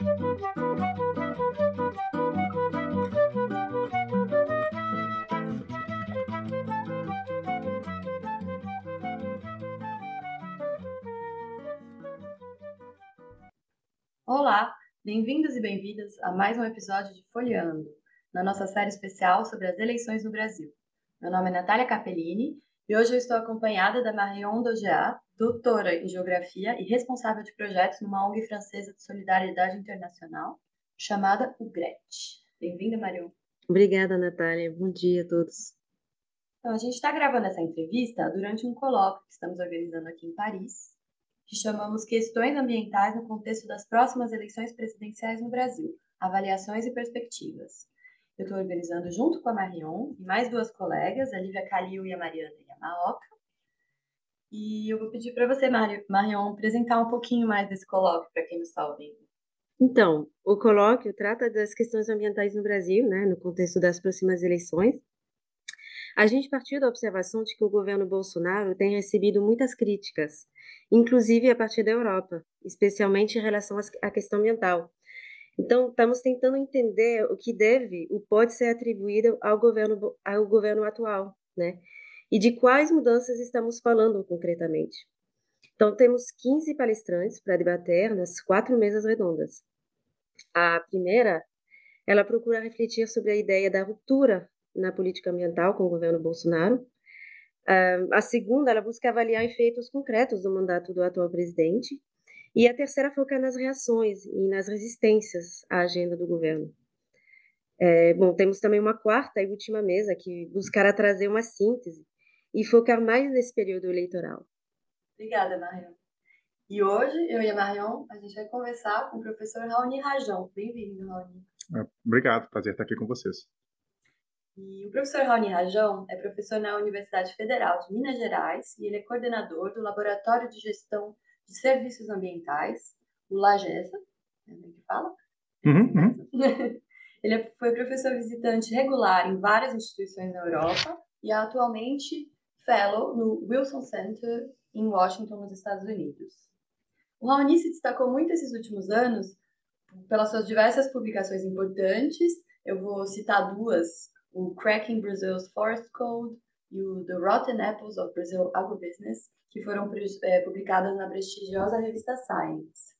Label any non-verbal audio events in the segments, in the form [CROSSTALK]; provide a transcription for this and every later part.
Olá, bem-vindos e bem-vindas a mais um episódio de Folheando, na nossa série especial sobre as eleições no Brasil. Meu nome é Natália Capellini e hoje eu estou acompanhada da Marion Dogeat, doutora em Geografia e responsável de projetos numa ONG francesa de solidariedade internacional chamada UGRET. Bem-vinda, Marion. Obrigada, Natália. Bom dia a todos. Então, a gente está gravando essa entrevista durante um colóquio que estamos organizando aqui em Paris, que chamamos Questões Ambientais no Contexto das Próximas Eleições Presidenciais no Brasil, Avaliações e Perspectivas. Eu estou organizando junto com a Marion e mais duas colegas, a Lívia Calil e a Mariana Yamaoka. E eu vou pedir para você, Marion, apresentar um pouquinho mais desse colóquio para quem nos está ouvindo. Então, o colóquio trata das questões ambientais no Brasil, né, no contexto das próximas eleições. A gente partiu da observação de que o governo Bolsonaro tem recebido muitas críticas inclusive a partir da Europa, especialmente em relação à questão ambiental. Então, estamos tentando entender o que deve, o pode ser atribuído ao governo, ao governo atual, né? E de quais mudanças estamos falando concretamente. Então, temos 15 palestrantes para debater nas quatro mesas redondas. A primeira, ela procura refletir sobre a ideia da ruptura na política ambiental com o governo Bolsonaro, a segunda, ela busca avaliar efeitos concretos do mandato do atual presidente. E a terceira foca nas reações e nas resistências à agenda do governo. É, bom, temos também uma quarta e última mesa que buscará trazer uma síntese e focar mais nesse período eleitoral. Obrigada, Marion. E hoje, eu e a Marion, a gente vai conversar com o professor Raoni Rajão. Bem-vindo, Raoni. É, obrigado, prazer estar aqui com vocês. E o professor Raoni Rajão é professor na Universidade Federal de Minas Gerais e ele é coordenador do Laboratório de Gestão de Serviços Ambientais, o LAGESA, é assim que fala? Uhum, uhum. [LAUGHS] ele é, foi professor visitante regular em várias instituições na Europa e é atualmente fellow no Wilson Center em Washington, nos Estados Unidos. O Raoni se destacou muito esses últimos anos pelas suas diversas publicações importantes. Eu vou citar duas o Cracking Brazil's Forest Code e o The Rotten Apples of Brazil Agribusiness, que foram é, publicadas na prestigiosa revista Science.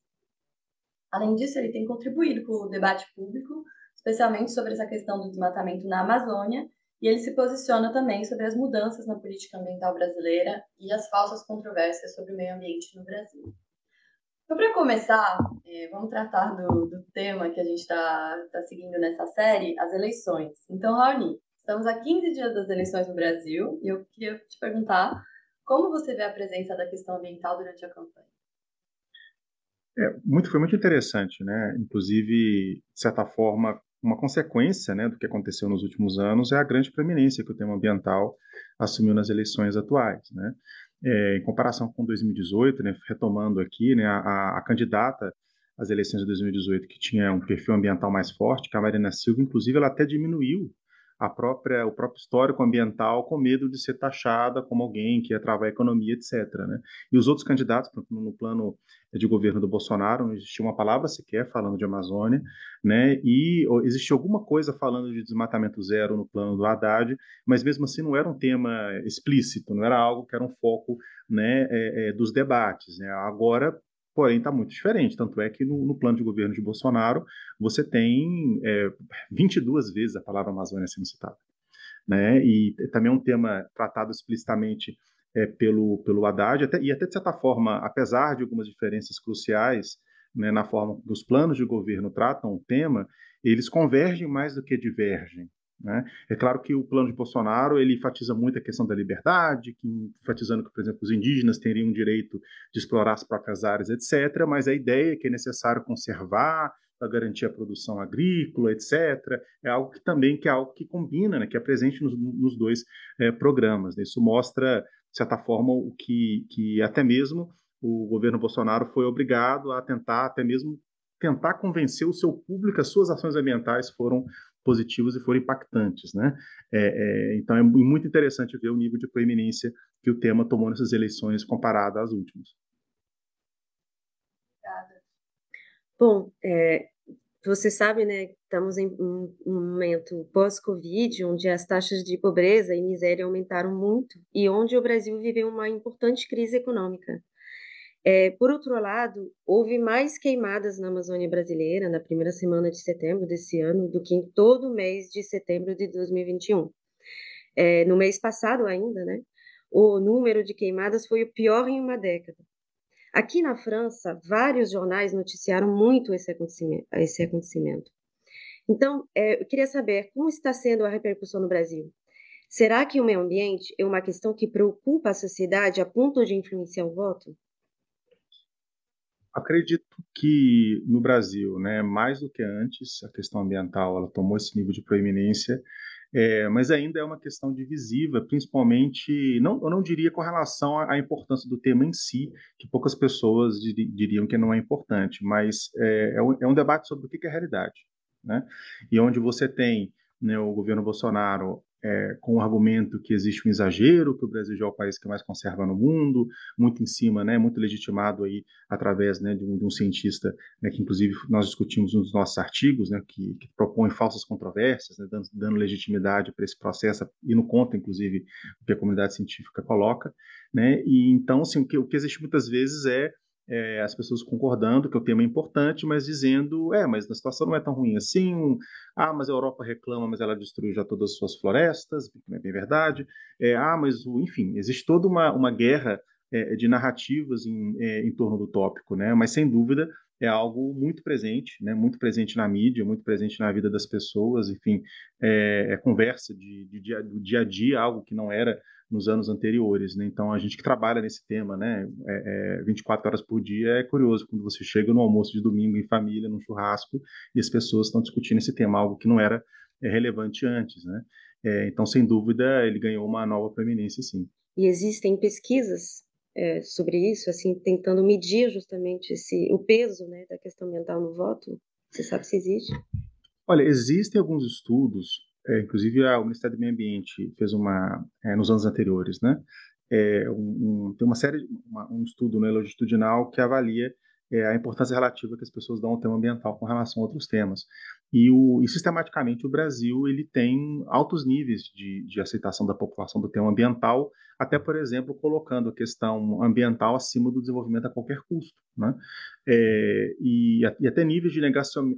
Além disso, ele tem contribuído com o debate público, especialmente sobre essa questão do desmatamento na Amazônia, e ele se posiciona também sobre as mudanças na política ambiental brasileira e as falsas controvérsias sobre o meio ambiente no Brasil. Então, para começar, é, vamos tratar do, do, tema que a gente está tá seguindo nessa série, as eleições. Então, Raoni, estamos a 15 dias das eleições no Brasil e eu queria te perguntar como você vê a presença da questão ambiental durante a campanha. É, muito, foi muito interessante, né? Inclusive, de certa forma, uma consequência né, do que aconteceu nos últimos anos é a grande preeminência que o tema ambiental assumiu nas eleições atuais. Né? é, em comparação com 2018, né, retomando aqui, né, a, a, candidata às eleições de 2018, que tinha um perfil ambiental mais forte, que a Marina Silva, inclusive, ela até diminuiu a própria, o próprio histórico ambiental com medo de ser taxada como alguém que ia travar a economia, etc. Né? E os outros candidatos, no plano de governo do Bolsonaro, não existia uma palavra sequer falando de Amazônia, né? e existia alguma coisa falando de desmatamento zero no plano do Haddad, mas mesmo assim não era um tema explícito, não era algo que era um foco né, é, é, dos debates. Né? Agora, porém está muito diferente. Tanto é que no, no, plano de governo de Bolsonaro você tem é, 22 vezes a palavra Amazônia sendo citada. Né? E também é um tema tratado explicitamente é, pelo, pelo Haddad, até, e até de certa forma, apesar de algumas diferenças cruciais né, na forma que os planos de governo tratam o tema, eles convergem mais do que divergem. Né? É claro que o plano de Bolsonaro ele enfatiza muito a questão da liberdade, que, enfatizando que, por exemplo, os indígenas teriam o direito de explorar as próprias áreas, etc. Mas a ideia é que é necessário conservar para garantir a produção agrícola, etc. É algo que também que é algo que combina, né? que é presente nos, nos dois é, programas. Né? Isso mostra, de certa forma, o que, que até mesmo o governo Bolsonaro foi obrigado a tentar, até mesmo tentar convencer o seu público as suas ações ambientais foram positivos e foram impactantes. Né? É, é, então é muito interessante ver o nível de proeminência que o tema tomou nessas eleições comparado às últimas. Obrigada. Bom, é, você sabe, né, estamos em um momento pós-Covid, onde as taxas de pobreza e miséria aumentaram muito e onde o Brasil viveu uma importante crise econômica. É, por outro lado, houve mais queimadas na Amazônia brasileira na primeira semana de setembro desse ano do que em todo o mês de setembro de 2021. É, no mês passado ainda, né, o número de queimadas foi o pior em uma década. Aqui na França, vários jornais noticiaram muito esse acontecimento. Esse acontecimento. Então, é, eu queria saber como está sendo a repercussão no Brasil. Será que o meio ambiente é uma questão que preocupa a sociedade a ponto de influenciar o voto? Acredito que no Brasil, né, mais do que antes, a questão ambiental ela tomou esse nível de proeminência é, mas ainda é uma questão divisiva, principalmente, não, eu não diria com relação à, importância do tema em si, que poucas pessoas diriam que não é importante, mas é, é, um, é um debate sobre o que é realidade. Né? E onde você tem né, o governo Bolsonaro é, com o argumento que existe um exagero, que o Brasil já é o país que mais conserva no mundo, muito em cima, né, muito legitimado aí através né, de, um, de um cientista, né, que inclusive nós discutimos nos nossos artigos, né, que, que propõe falsas controvérsias, né, dando, dando, legitimidade para esse processo e no conta, inclusive, o que a comunidade científica coloca, né, e então, assim, o que, o que existe muitas vezes é é, as pessoas concordando que o tema é importante, mas dizendo, é, mas a situação não é tão ruim assim. Ah, mas a Europa reclama, mas ela destruiu já todas as suas florestas, não é bem verdade. É, ah, mas, enfim, existe toda uma, uma guerra é, de narrativas em, é, em torno do tópico, né? Mas, sem dúvida, é algo muito presente, né? Muito presente na mídia, muito presente na vida das pessoas, enfim, é, é conversa de, de, de, do dia a dia, algo que não era nos anos anteriores. Né? Então, a gente que trabalha nesse tema, né, é, é 24 horas por dia, é curioso quando você chega no almoço de domingo em família, num churrasco, e as pessoas estão discutindo esse tema, algo que não era é, relevante antes. Né? É, então, sem dúvida, ele ganhou uma nova proeminência, sim. E existem pesquisas é, sobre isso, assim, tentando medir justamente esse, o peso né, da questão ambiental no voto? Você sabe se existe? Olha, existem alguns estudos é, inclusive, o Ministério do Meio Ambiente fez uma, é, nos anos anteriores, né? É, um, tem uma série, uma, um estudo né, longitudinal que avalia é, a importância relativa que as pessoas dão ao tema ambiental com relação a outros temas. E, o, e sistematicamente o Brasil ele tem altos níveis de, de aceitação da população do tema ambiental, até, por exemplo, colocando a questão ambiental acima do desenvolvimento a qualquer custo. Né? É, e, e, até níveis de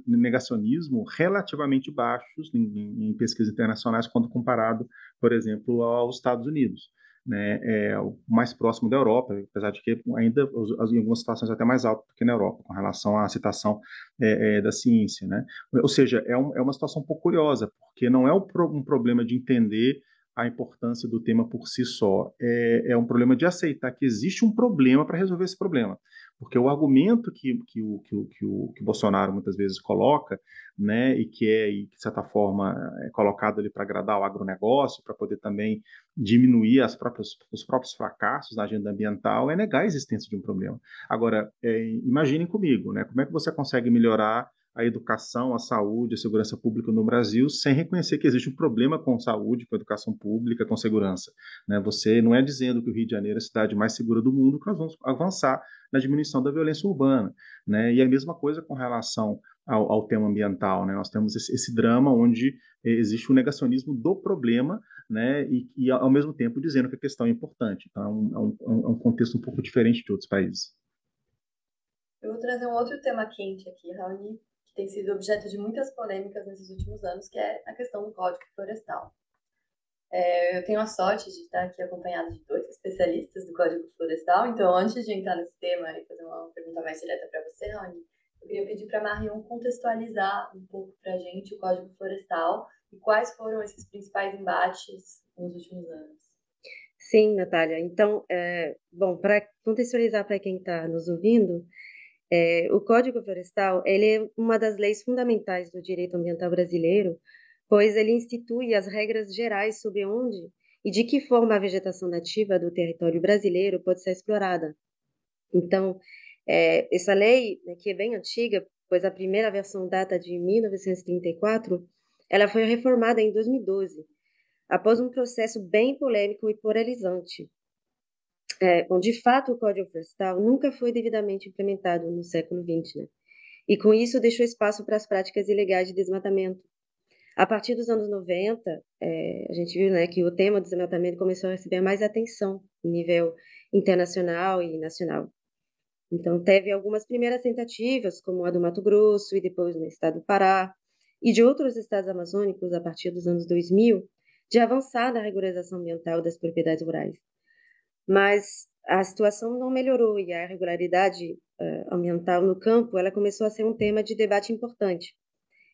negacionismo relativamente baixos em, em pesquisas internacionais quando comparado, por exemplo, aos Estados Unidos né, é o mais próximo da Europa, apesar de que ainda em algumas situações até mais alto do que na Europa, com relação à citação é, é, da ciência. Né? Ou seja, é, um, é, uma situação um pouco curiosa, porque não é um problema de entender a importância do tema por si só, é, é um problema de aceitar que existe um problema para resolver esse problema. Porque o argumento que, que, o, que, o, que, o, que o Bolsonaro muitas vezes coloca, né, e que é, e, de certa forma, é colocado ali para agradar o agronegócio, para poder também diminuir as próprias, os próprios fracassos na agenda ambiental, é negar a existência de um problema. Agora, é, imaginem comigo, né, como é que você consegue melhorar a educação, a saúde, a segurança pública no Brasil, sem reconhecer que existe um problema com saúde, com educação pública, com segurança. Né? Você não é dizendo que o Rio de Janeiro é a cidade mais segura do mundo que nós vamos avançar na diminuição da violência urbana. Né? E a mesma coisa com relação ao, ao tema ambiental. Né? Nós temos esse, esse, drama onde existe o negacionismo do problema né? e, e, ao mesmo tempo, dizendo que a questão é importante. Então, é um, é um, é um contexto um pouco diferente de outros países. Eu vou trazer um outro tema quente aqui, Raoni, que tem sido objeto de muitas polêmicas nesses últimos anos, que é a questão do Código Florestal. É, eu tenho a sorte de estar aqui acompanhada de dois especialistas do Código Florestal, então antes de entrar nesse tema e fazer uma pergunta mais direta para você, Rony, eu queria pedir para a Marion contextualizar um pouco para a gente o Código Florestal e quais foram esses principais embates nos últimos anos. Sim, Natália. Então, é, bom, para contextualizar para quem está nos ouvindo, é, o Código Florestal ele é uma das leis fundamentais do direito ambiental brasileiro, pois ele institui as regras gerais sobre onde e de que forma a vegetação nativa do território brasileiro pode ser explorada. Então, é, essa lei, né, que é bem antiga, pois a primeira versão data de 1934, ela foi reformada em 2012, após um processo bem polêmico e polarizante, é, bom, de fato, o Código Florestal nunca foi devidamente implementado no século XX, né? e com isso deixou espaço para as práticas ilegais de desmatamento. A partir dos anos 90, é, a gente viu né, que o tema do desmatamento começou a receber mais atenção em nível internacional e nacional. Então, teve algumas primeiras tentativas, como a do Mato Grosso e depois no estado do Pará, e de outros estados amazônicos a partir dos anos 2000, de avançar na regularização ambiental das propriedades rurais. Mas a situação não melhorou e a regularidade uh, ambiental no campo ela começou a ser um tema de debate importante.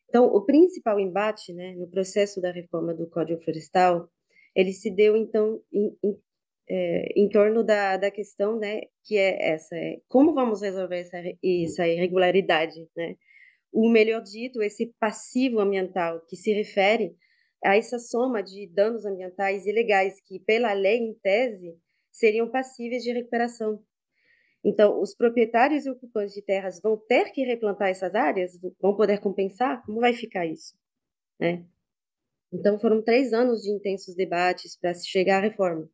Então, o principal embate né, no processo da reforma do Código Florestal, ele se deu, então, em, em, é, em torno da, da questão, né, que é essa, é, como vamos resolver essa, essa irregularidade, né? O melhor dito, esse passivo ambiental que se refere a essa soma de danos ambientais ilegais que, pela lei, em tese, seriam passíveis de recuperação. Então, os proprietários e ocupantes de terras vão ter que replantar essas áreas? Vão poder compensar? Como vai ficar isso? Né? Então, foram três anos de intensos debates para se chegar à reforma,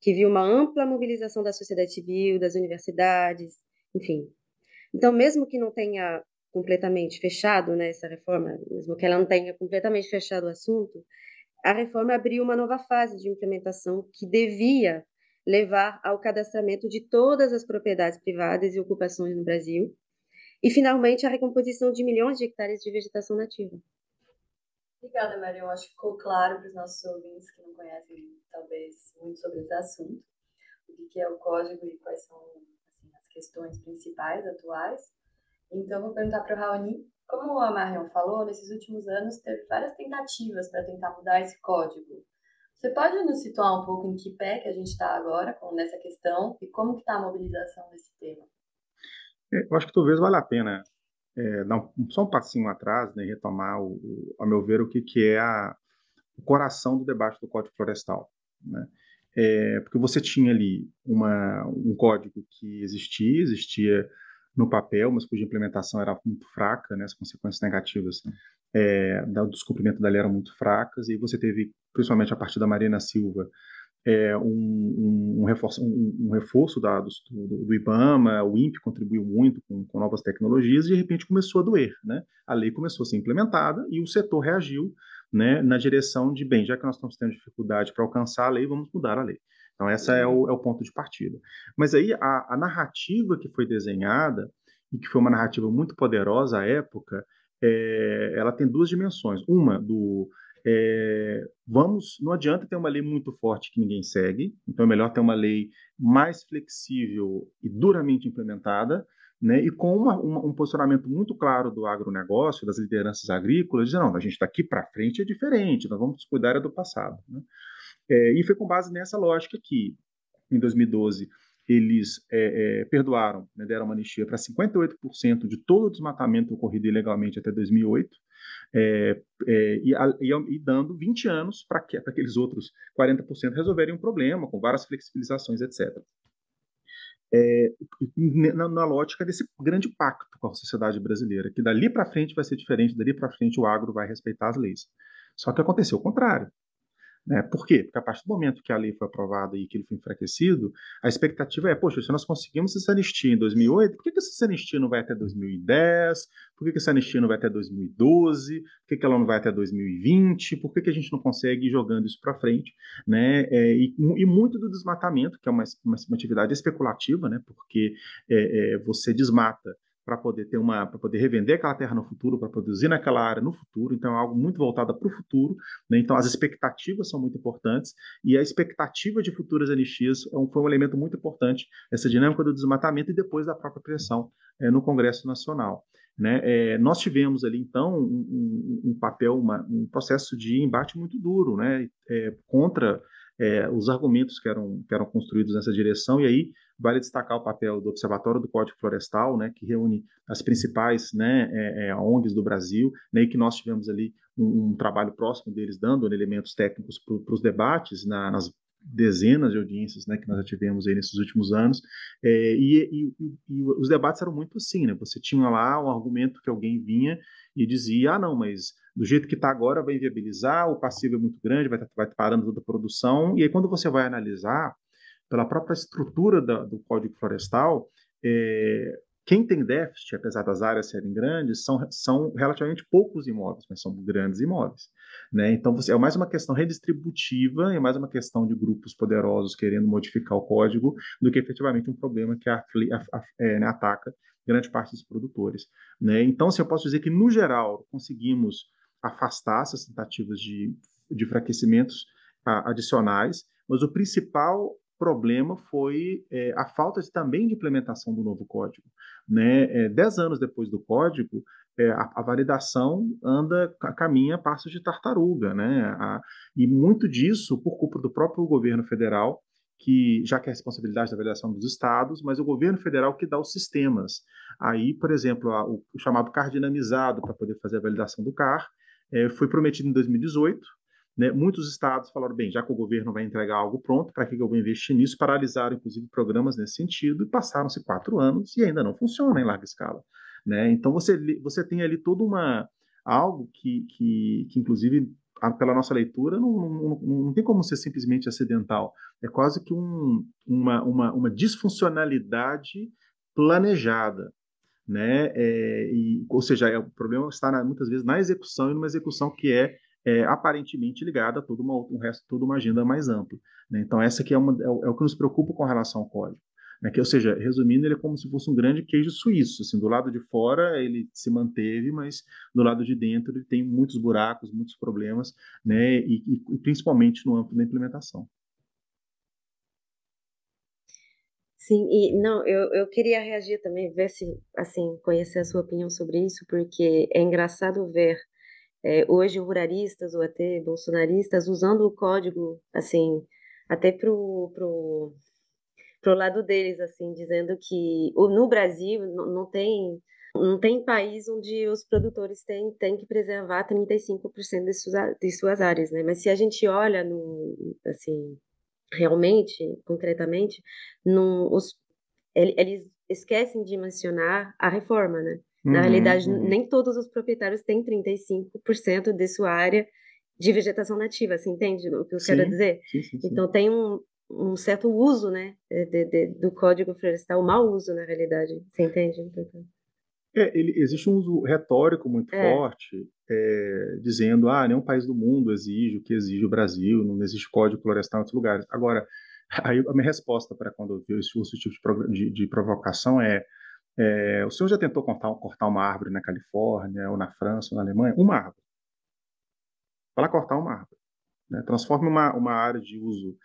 que viu uma ampla mobilização da sociedade civil, das universidades, enfim. Então, mesmo que não tenha completamente fechado né, essa reforma, mesmo que ela não tenha completamente fechado o assunto, a reforma abriu uma nova fase de implementação que devia levar ao cadastramento de todas as propriedades privadas e ocupações no Brasil, e, finalmente, a recomposição de milhões de hectares de vegetação nativa. Obrigada, Maria. Eu acho que ficou claro para os nossos ouvintes que não conhecem, talvez, muito sobre esse assunto, o que é o código e quais são assim, as questões principais atuais. Então, vou perguntar para o Raoni, como a Marion falou, nesses últimos anos teve várias tentativas para tentar mudar esse código. Você pode nos situar um pouco em que pé que a gente está agora com nessa questão e como que está a mobilização desse tema? É, eu acho que talvez valha a pena é, dar um, só um passinho atrás né, e retomar, o, o, a meu ver, o que, que é a, o coração do debate do Código Florestal. Né? É, porque você tinha ali uma, um código que existia, existia no papel, mas cuja implementação era muito fraca, né, as consequências negativas é, do descumprimento da lei eram muito fracas, e você teve, principalmente a partir da Marina Silva, é, um, um, um, reforço, um, reforço da, do, do, IBAMA, o INPE contribuiu muito com, com, novas tecnologias e de repente começou a doer. Né? A lei começou a ser implementada e o setor reagiu né, na direção de, bem, já que nós estamos tendo dificuldade para alcançar a lei, vamos mudar a lei. Então, esse é o, é o ponto de partida. Mas aí, a, a narrativa que foi desenhada, e que foi uma narrativa muito poderosa à época, é, ela tem duas dimensões. Uma do é, vamos, não adianta ter uma lei muito forte que ninguém segue, então é melhor ter uma lei mais flexível e duramente implementada, né, e com uma, uma, um posicionamento muito claro do agronegócio, das lideranças agrícolas, dizendo, não, a gente daqui tá para frente é diferente, nós vamos cuidar do passado. Né? É, e foi com base nessa lógica que, em 2012, eles é, é, perdoaram, né, deram uma anistia para 58% de todo o desmatamento ocorrido ilegalmente até 2008, é, é, e, e, e, dando 20 anos para que, aqueles outros 40% resolverem um problema, com várias flexibilizações, etc. Na, na, lógica desse grande pacto com a sociedade brasileira, que dali para frente vai ser diferente, dali para frente o agro vai respeitar as leis. Só que aconteceu o contrário. Né? Por quê? Porque a partir do momento que a lei foi aprovada e que ele foi enfraquecido, a expectativa é, poxa, se nós conseguimos essa anistia em 2008, por que, que essa anistia não vai até 2010? Por que, que essa anistia não vai até 2012? Por que, que ela não vai até 2020? Por que, que a gente não consegue ir jogando isso para frente? Né? É, e, e, muito do desmatamento, que é uma, uma, uma atividade especulativa, né? porque é, é, você desmata para poder ter uma, para poder revender aquela terra no futuro, para produzir naquela área no futuro. Então é algo muito voltado para o futuro. Né? Então as expectativas são muito importantes e a expectativa de futuras anistias é um, foi um elemento muito importante essa dinâmica do desmatamento e depois da própria pressão é, no Congresso Nacional. Né? É, nós tivemos ali então um, um, papel, uma, um processo de embate muito duro, né? É, contra é, os argumentos que eram, que eram construídos nessa direção, e aí vale destacar o papel do Observatório do Código Florestal, né, que reúne as principais né, é, é, ONGs do Brasil, né, e que nós tivemos ali um, um trabalho próximo deles, dando elementos técnicos para os debates na, nas dezenas de audiências né, que nós já tivemos aí nesses últimos anos, é, e, e, e, os debates eram muito assim, né, você tinha lá um argumento que alguém vinha e dizia, ah, não, mas do jeito que está agora vai inviabilizar, o passivo é muito grande, vai, vai parando toda a produção, e aí quando você vai analisar, pela própria estrutura da, do Código Florestal, é, quem tem déficit, apesar das áreas serem grandes, são, são relativamente poucos imóveis, mas são grandes imóveis. Né? Então, você, é mais uma questão redistributiva, é mais uma questão de grupos poderosos querendo modificar o código, do que efetivamente um problema que a, a, a, é, né, ataca grande parte dos produtores. Né? Então, assim, eu posso dizer que, no geral, conseguimos afastar essas tentativas de, de enfraquecimentos adicionais, mas o principal problema foi é, a falta de, também de implementação do novo código. Né? É, dez anos depois do código, é, a, a, validação anda, caminha passos de tartaruga. Né? A, e muito disso por culpa do próprio governo federal, que já que é a responsabilidade da validação dos estados, mas o governo federal que dá os sistemas. Aí, por exemplo, a, o, o, chamado CAR dinamizado para poder fazer a validação do CAR é, foi prometido em 2018, né? Muitos estados falaram, bem, já que o governo vai entregar algo pronto, para que eu vou investir nisso? Paralisaram, inclusive, programas nesse sentido, e passaram-se quatro anos e ainda não funciona em larga escala. Né? Então, você, você tem ali toda uma algo que, que, que inclusive, pela nossa leitura, não, não, não, tem como ser simplesmente acidental. É quase que um, uma, uma, uma disfuncionalidade planejada. Né? É, e, ou seja, é, o problema está na, muitas vezes na execução e numa execução que é é, aparentemente ligada a todo uma, um resto, toda uma agenda mais ampla. Né? Então, essa aqui é, uma, é, o, é, o, que nos preocupa com relação ao código. Né? Que, ou seja, resumindo, ele é como se fosse um grande queijo suíço. Assim, do lado de fora ele se manteve, mas do lado de dentro ele tem muitos buracos, muitos problemas, né? e, e principalmente no âmbito da implementação. Sim, e não, eu, eu queria reagir também, ver se, assim, conhecer a sua opinião sobre isso, porque é engraçado ver é, hoje ruralistas ou até bolsonaristas usando o código, assim, até pro, pro, pro lado deles, assim, dizendo que no Brasil não, tem não tem país onde os produtores têm, têm que preservar 35% de suas, de suas áreas, né? Mas se a gente olha no, assim, realmente, concretamente, no, os, eles esquecem de mencionar a reforma, né? Na uhum, realidade, uhum. nem todos os proprietários têm 35% de sua área de vegetação nativa, você entende o que eu sim, quero dizer? Sim, sim, então tem um, um certo uso, né, de, de, do código florestal, mau uso na realidade, você entende? É, ele, existe um uso retórico muito é. forte, é, dizendo, ah, nenhum país do mundo exige o que exige o Brasil, não existe código florestal em outros lugares. Agora, [LAUGHS] aí a minha resposta para quando eu vi esse, tipo de, de, de provocação é, é, o senhor já tentou cortar, cortar, uma árvore na Califórnia, ou na França, ou na Alemanha? Uma árvore. Para cortar uma árvore. Né? Transforme uma, uma área de uso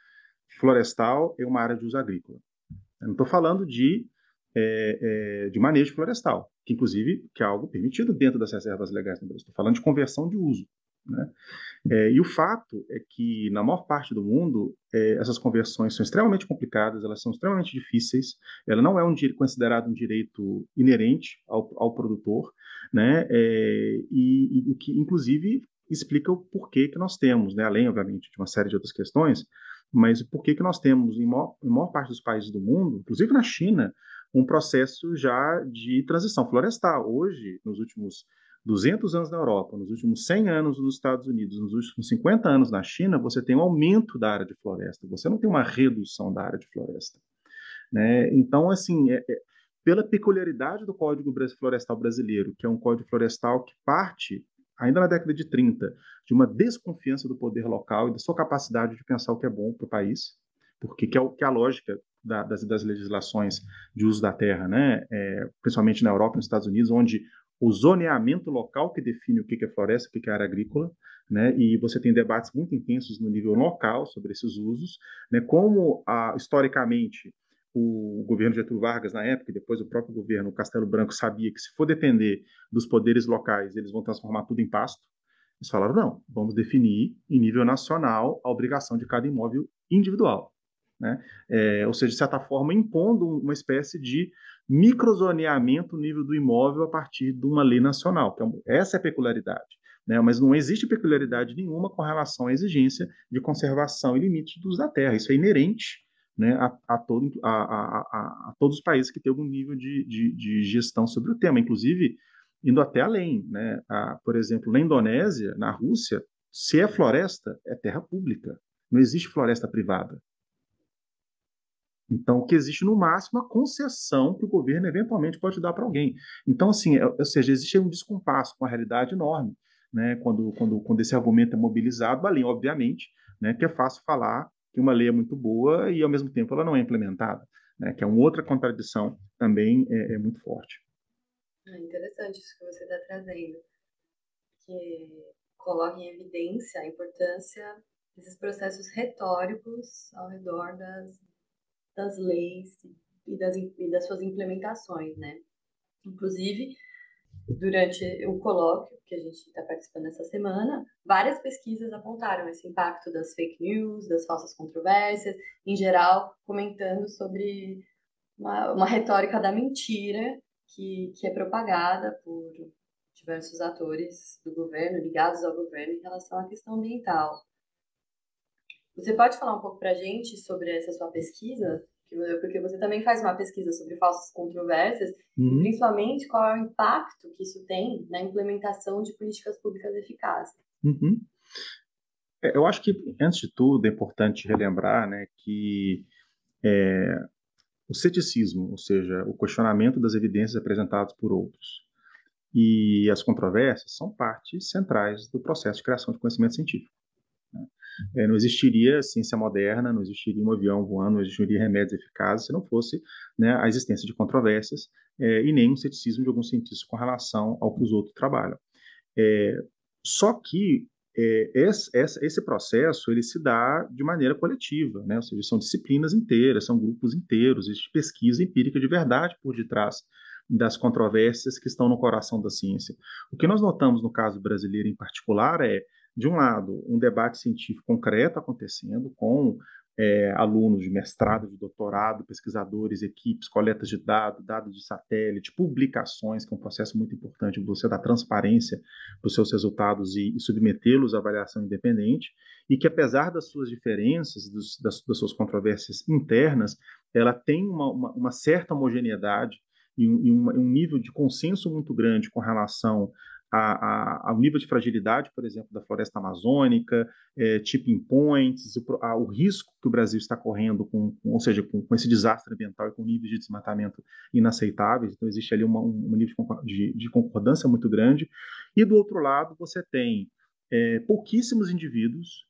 florestal em uma área de uso agrícola. Eu não estou falando de, é, é, de manejo florestal, que inclusive que é algo permitido dentro das reservas legais no Brasil. Estou falando de conversão de uso. Né? É, e o fato é que, na maior parte do mundo, é, essas conversões são extremamente complicadas, elas são extremamente difíceis, ela não é um considerado um direito inerente ao, ao produtor, né? É, e, o que, inclusive, explica o porquê que nós temos, né? além, obviamente, de uma série de outras questões, mas o porquê que nós temos, em maior, em maior parte dos países do mundo, inclusive na China, um processo já de transição florestal. Hoje, nos últimos 200 anos na Europa, nos últimos 100 anos nos Estados Unidos, nos últimos 50 anos na China, você tem um aumento da área de floresta, você não tem uma redução da área de floresta. Né? Então, assim, é, é, pela peculiaridade do Código Florestal Brasileiro, que é um código florestal que parte, ainda na década de 30, de uma desconfiança do poder local e da sua capacidade de pensar o que é bom para o país, porque que é, que é a lógica da, das, das, legislações de uso da terra, né? É, principalmente na Europa e nos Estados Unidos, onde o zoneamento local que define o que é floresta, o que é área agrícola, né? E você tem debates muito intensos no nível local sobre esses usos, né? Como historicamente o governo Getúlio Vargas na época e depois o próprio governo Castelo Branco sabia que se for depender dos poderes locais eles vão transformar tudo em pasto. Eles falaram não, vamos definir em nível nacional a obrigação de cada imóvel individual. Né? É, ou seja, de certa forma, impondo uma espécie de microzoneamento no nível do imóvel a partir de uma lei nacional. É essa é a peculiaridade. Né? Mas não existe peculiaridade nenhuma com relação à exigência de conservação e limites do uso da terra. Isso é inerente né, a, a, todo, a, a, todos os países que têm algum nível de, de, de, gestão sobre o tema, inclusive indo até além. Né? por exemplo, na Indonésia, na Rússia, se é floresta, é terra pública. Não existe floresta privada. Então, o que existe no máximo é a concessão que o governo eventualmente pode dar para alguém. Então, assim, é, ou seja, existe um descompasso com a realidade enorme, né? Quando, quando, quando esse argumento é mobilizado, além, obviamente, né, que é fácil falar que uma lei é muito boa e, ao mesmo tempo, ela não é implementada, né? Que é uma outra contradição também é, é muito forte. É interessante isso que você está trazendo, que coloca em evidência a importância desses processos retóricos ao redor das, das leis e das, e das suas implementações, né? Inclusive, durante o colóquio que a gente está participando essa semana, várias pesquisas apontaram esse impacto das fake news, das falsas controvérsias, em geral, comentando sobre uma, uma retórica da mentira que, que é propagada por diversos atores do governo, ligados ao governo, em relação à questão ambiental. Você pode falar um pouco para a gente sobre essa sua pesquisa? Porque você também faz uma pesquisa sobre falsas controvérsias, uhum. principalmente qual é o impacto que isso tem na implementação de políticas públicas eficazes. Uhum. É, eu acho que, antes de tudo, é importante relembrar né, que é, o ceticismo, ou seja, o questionamento das evidências apresentadas por outros, e as controvérsias são partes centrais do processo de criação de conhecimento científico. É, não existiria ciência moderna, não existiria um avião voando, não existiria remédios eficazes se não fosse né, a existência de controvérsias é, e nem um ceticismo de alguns cientistas com relação ao que os outros trabalham. É, só que é, esse, esse, processo ele se dá de maneira coletiva, né? ou seja, são disciplinas inteiras, são grupos inteiros, existe pesquisa empírica de verdade por detrás das controvérsias que estão no coração da ciência. O que nós notamos no caso brasileiro em particular é, de um lado, um debate científico concreto acontecendo com é, alunos de mestrado, de doutorado, pesquisadores, equipes, coletas de dados, dados de satélite, publicações, que é um processo muito importante você dar transparência para os seus resultados e, e submetê-los à avaliação independente, e que apesar das suas diferenças, dos, das, das, suas controvérsias internas, ela tem uma, uma, uma certa homogeneidade e um, e um, nível de consenso muito grande com relação a, a, ao nível de fragilidade, por exemplo, da floresta amazônica, é, tipping points, o, a, o, risco que o Brasil está correndo, com, com ou seja, com, com, esse desastre ambiental e com níveis de desmatamento inaceitáveis. Então, existe ali uma, um, nível de, de, concordância muito grande. E, do outro lado, você tem é, pouquíssimos indivíduos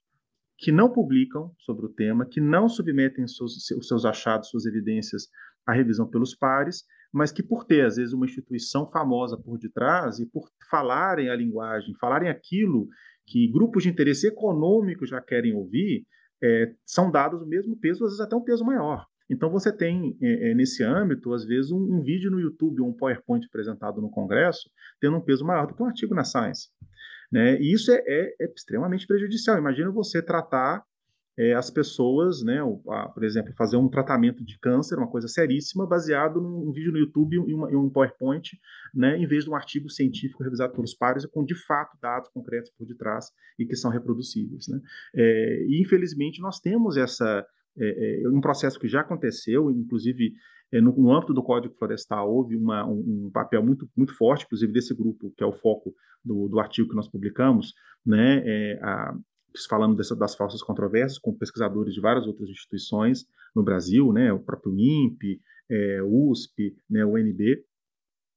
que não publicam sobre o tema, que não submetem seus, os seus achados, suas evidências à revisão pelos pares, mas que por ter, às vezes, uma instituição famosa por detrás e por falarem a linguagem, falarem aquilo que grupos de interesse econômico já querem ouvir, é, são dados o mesmo peso, às vezes até um peso maior. Então você tem é, é nesse âmbito, às vezes, um, um, vídeo no YouTube ou um PowerPoint apresentado no Congresso tendo um peso maior do que um artigo na Science. Né? E isso é, é, é extremamente prejudicial. Imagina você tratar é, as pessoas, né, a, por exemplo, fazer um tratamento de câncer, uma coisa seríssima, baseado num, vídeo no YouTube e, uma, um PowerPoint, né, em vez de um artigo científico revisado pelos pares, com de fato dados concretos por detrás e que são reproduzíveis. Né? É, e infelizmente nós temos essa é, um processo que já aconteceu, inclusive no, no, âmbito do Código Florestal houve uma, um, um, papel muito, muito forte, inclusive desse grupo, que é o foco do, do artigo que nós publicamos, né, é, a, falando dessa, das falsas controvérsias com pesquisadores de várias outras instituições no Brasil, né, o próprio INPE, é, USP, né, UNB,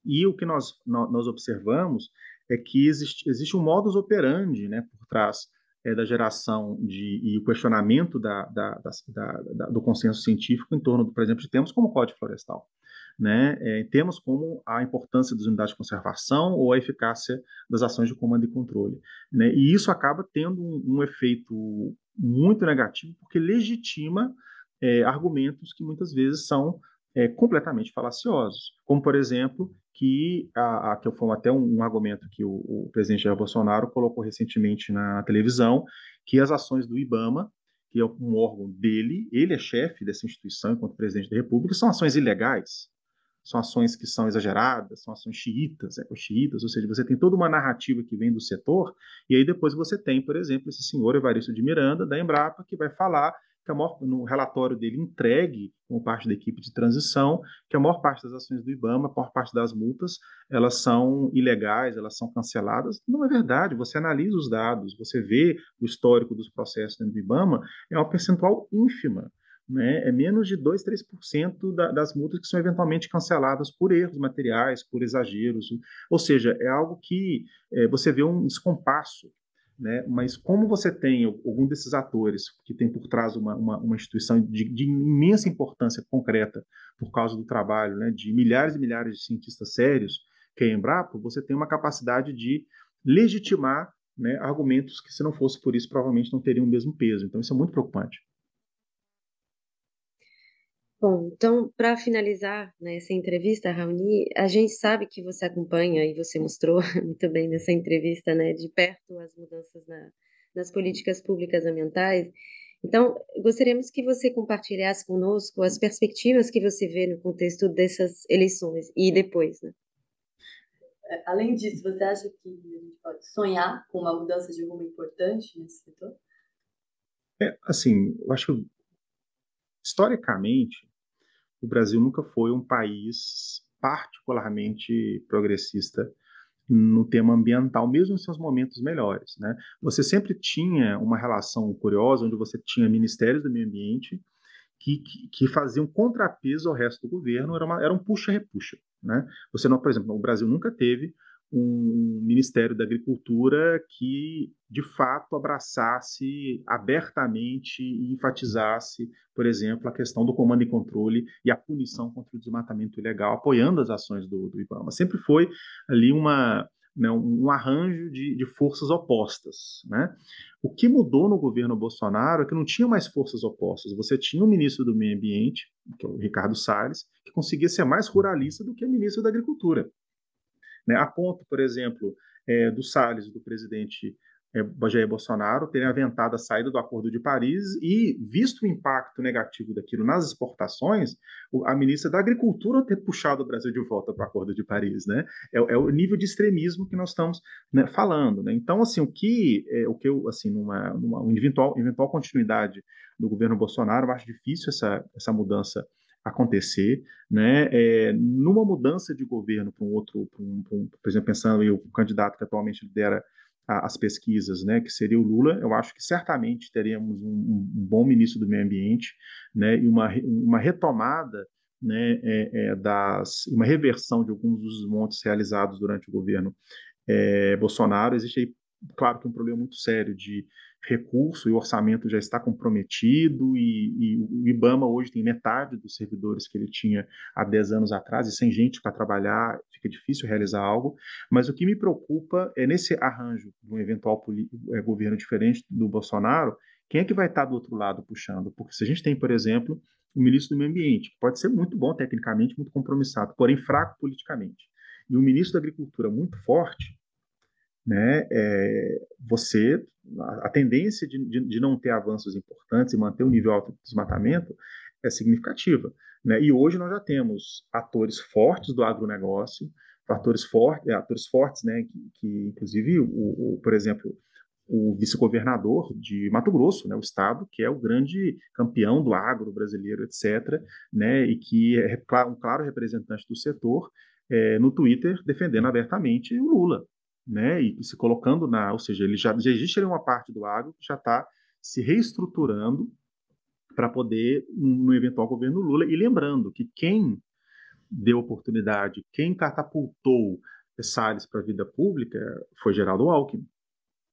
e o que nós, nós observamos é que existe, existe um modus operandi né, por trás é, da geração de, e o questionamento da, da, da, do consenso científico em torno, por exemplo, de temas como o Código Florestal né, é, como a importância das unidades de conservação ou a eficácia das ações de comando e controle. Né, e isso acaba tendo um, um efeito muito negativo, porque legitima é, argumentos que muitas vezes são é, completamente falaciosos, como, por exemplo, que, a, a, que foi até um, um argumento que o, o, presidente Jair Bolsonaro colocou recentemente na televisão, que as ações do IBAMA, que é um órgão dele, ele é chefe dessa instituição enquanto presidente da República, são ações ilegais são ações que são exageradas, são ações xiitas, ecoxiitas, ou seja, você tem toda uma narrativa que vem do setor, e aí depois você tem, por exemplo, esse senhor Evaristo de Miranda, da Embrapa, que vai falar que maior, no relatório dele entregue como parte da equipe de transição, que a maior parte das ações do IBAMA, a maior parte das multas, elas são ilegais, elas são canceladas. Não é verdade. Você analisa os dados, você vê o histórico dos processos dentro do IBAMA, é uma percentual ínfima né, é menos de 2, 3% da, das multas que são eventualmente canceladas por erros materiais, por exageros. Ou seja, é algo que é, você vê um descompasso. Né? Mas como você tem algum desses atores que tem por trás uma, uma, uma instituição de, de, imensa importância concreta por causa do trabalho né, de milhares e milhares de cientistas sérios, que é a Embrapa, você tem uma capacidade de legitimar né, argumentos que, se não fosse por isso, provavelmente não teriam o mesmo peso. Então, isso é muito preocupante. Bom, então, para finalizar né, essa entrevista, Raoni, a gente sabe que você acompanha, e você mostrou [LAUGHS] muito bem nessa entrevista, né, de perto as mudanças na, nas políticas públicas ambientais. Então, gostaríamos que você compartilhasse conosco as perspectivas que você vê no contexto dessas eleições e depois, né? É, além disso, você acha que a gente pode sonhar com uma mudança de rumo importante nesse setor? É, assim, eu acho que historicamente o Brasil nunca foi um país particularmente progressista no tema ambiental, mesmo em seus momentos melhores. Né? Você sempre tinha uma relação curiosa, onde você tinha ministérios do meio ambiente que, que, que faziam contrapeso ao resto do governo, era, uma, era um puxa-repuxa. Né? Você não, por exemplo, o Brasil nunca teve um Ministério da Agricultura que, de fato, abraçasse abertamente e enfatizasse, por exemplo, a questão do comando e controle e a punição contra o desmatamento ilegal, apoiando as ações do, do IBAMA. Sempre foi ali uma, né, um arranjo de, de, forças opostas. Né? O que mudou no governo Bolsonaro é que não tinha mais forças opostas. Você tinha o ministro do Meio Ambiente, que é o Ricardo Salles, que conseguia ser mais ruralista do que o ministro da Agricultura. Né? A ponto, por exemplo, é, do Salles, do presidente é, Jair Bolsonaro, terem aventado a saída do Acordo de Paris e, visto o impacto negativo daquilo nas exportações, a ministra da Agricultura ter puxado o Brasil de volta para o Acordo de Paris. Né? É, é, o nível de extremismo que nós estamos né, falando. Né? Então, assim, o que, é, o que eu, assim, numa, numa eventual, eventual continuidade do governo Bolsonaro, eu acho difícil essa, essa mudança acontecer, né? É, numa mudança de governo para um outro, pra um, pra um, por exemplo, pensando em o candidato que atualmente lidera a, as pesquisas, né, que seria o Lula, eu acho que certamente teríamos um, um bom ministro do meio ambiente, né, e uma, uma retomada né, é, é, das, uma reversão de alguns dos montes realizados durante o governo é, Bolsonaro. Existe aí, claro que um problema muito sério de recurso e o orçamento já está comprometido e, e, o IBAMA hoje tem metade dos servidores que ele tinha há 10 anos atrás e sem gente para trabalhar fica difícil realizar algo, mas o que me preocupa é nesse arranjo de um eventual é, governo diferente do Bolsonaro, quem é que vai estar do outro lado puxando? Porque se a gente tem, por exemplo, o ministro do Meio Ambiente, que pode ser muito bom tecnicamente, muito compromissado, porém fraco politicamente, e o ministro da Agricultura muito forte, né, é, você, a, tendência de, de, de, não ter avanços importantes e manter o nível alto de desmatamento é significativa. Né? E hoje nós já temos atores fortes do agronegócio, atores, fortes, atores fortes, né, que, que inclusive, o, o, por exemplo, o vice-governador de Mato Grosso, né, o estado que é o grande campeão do agro brasileiro, etc., né, e que é um claro representante do setor, é, no Twitter defendendo abertamente o Lula, né, e, se colocando na, ou seja, ele já, já existe ali uma parte do agro que já está se reestruturando para poder no eventual governo Lula e lembrando que quem deu oportunidade, quem catapultou Salles para a vida pública foi Geraldo Alckmin.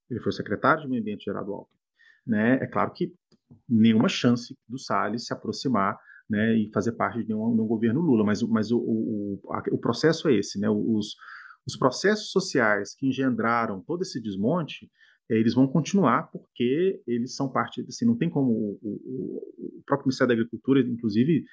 Ele foi secretário de Meio Ambiente Geraldo Alckmin. Né? É claro que nenhuma chance do Salles se aproximar né, e fazer parte de um, de um governo Lula, mas, mas o, o, o, processo é esse, né? Os, os processos sociais que engendraram todo esse desmonte, eh, eles vão continuar porque eles são parte, assim, não tem como o, o, o próprio Ministério da Agricultura, inclusive,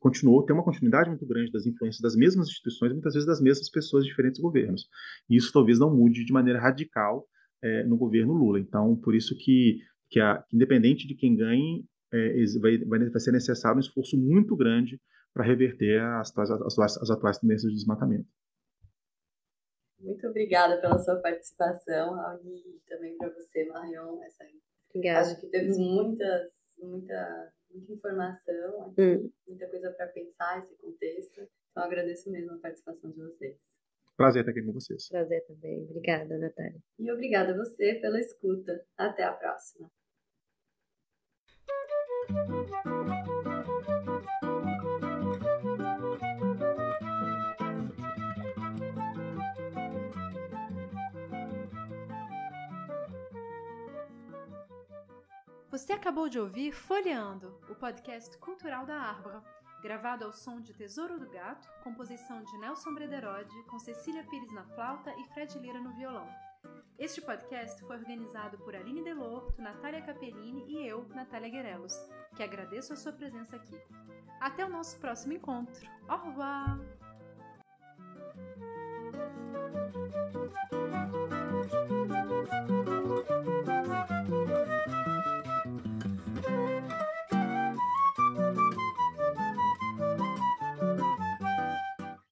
continuou, tem uma continuidade muito grande das influências das mesmas instituições, muitas vezes das mesmas pessoas diferentes governos. E isso talvez não mude de maneira radical é, no governo Lula. Então, por isso que, que, a, independente de quem ganhe, é, vai, vai, ser necessário um esforço muito grande para reverter as, as, as, as atuais tendências de desmatamento. Muito obrigada pela sua participação, Raoni, e também para você, Marion. Essa... Obrigada. Acho que temos muitas, muita, muita informação, hum. muita coisa para pensar esse contexto. Então, agradeço mesmo a participação de vocês. Prazer estar aqui com vocês. Prazer também. Obrigada, Natália. E obrigada a você pela escuta. Até a próxima. Você acabou de ouvir Folheando, o podcast cultural da Arbra, gravado ao som de Tesouro do Gato, composição de Nelson Brederode, com Cecília Pires na flauta e Fred Lira no violão. Este podcast foi organizado por Aline Delorto, Natália Capellini e eu, Natália Guerelos, que agradeço a sua presença aqui. Até o nosso próximo encontro. Au revoir!